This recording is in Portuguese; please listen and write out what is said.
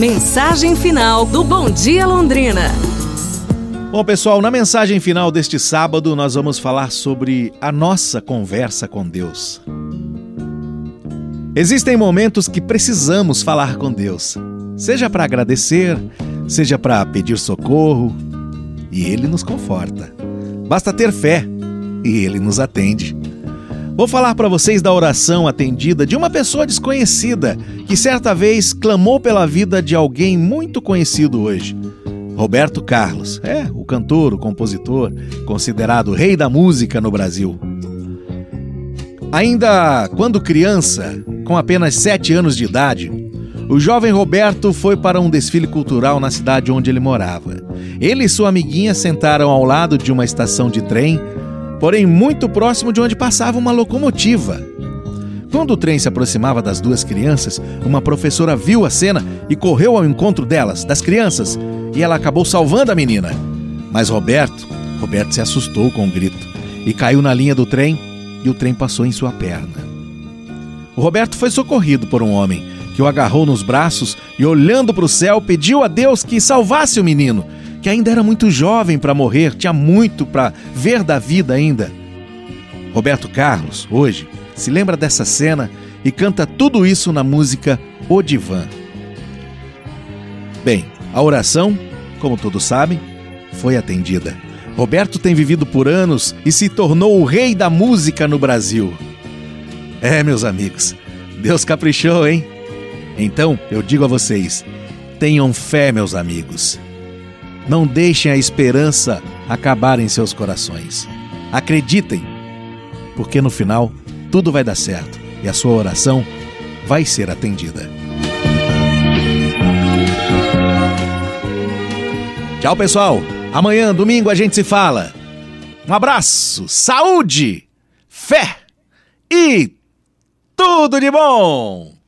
Mensagem final do Bom Dia Londrina. Bom, pessoal, na mensagem final deste sábado, nós vamos falar sobre a nossa conversa com Deus. Existem momentos que precisamos falar com Deus, seja para agradecer, seja para pedir socorro, e Ele nos conforta. Basta ter fé e Ele nos atende. Vou falar para vocês da oração atendida de uma pessoa desconhecida que certa vez clamou pela vida de alguém muito conhecido hoje. Roberto Carlos, é, o cantor, o compositor, considerado rei da música no Brasil. Ainda quando criança, com apenas sete anos de idade, o jovem Roberto foi para um desfile cultural na cidade onde ele morava. Ele e sua amiguinha sentaram ao lado de uma estação de trem, porém muito próximo de onde passava uma locomotiva. Quando o trem se aproximava das duas crianças, uma professora viu a cena e correu ao encontro delas, das crianças, e ela acabou salvando a menina. Mas Roberto, Roberto se assustou com o grito e caiu na linha do trem e o trem passou em sua perna. O Roberto foi socorrido por um homem que o agarrou nos braços e, olhando para o céu, pediu a Deus que salvasse o menino, que ainda era muito jovem para morrer, tinha muito para ver da vida ainda. Roberto Carlos, hoje, se lembra dessa cena e canta tudo isso na música O Divã. Bem, a oração, como todos sabem, foi atendida. Roberto tem vivido por anos e se tornou o rei da música no Brasil. É, meus amigos, Deus caprichou, hein? Então, eu digo a vocês: tenham fé, meus amigos. Não deixem a esperança acabar em seus corações. Acreditem, porque no final tudo vai dar certo e a sua oração vai ser atendida. Tchau, pessoal. Amanhã, domingo, a gente se fala. Um abraço, saúde, fé e tudo de bom!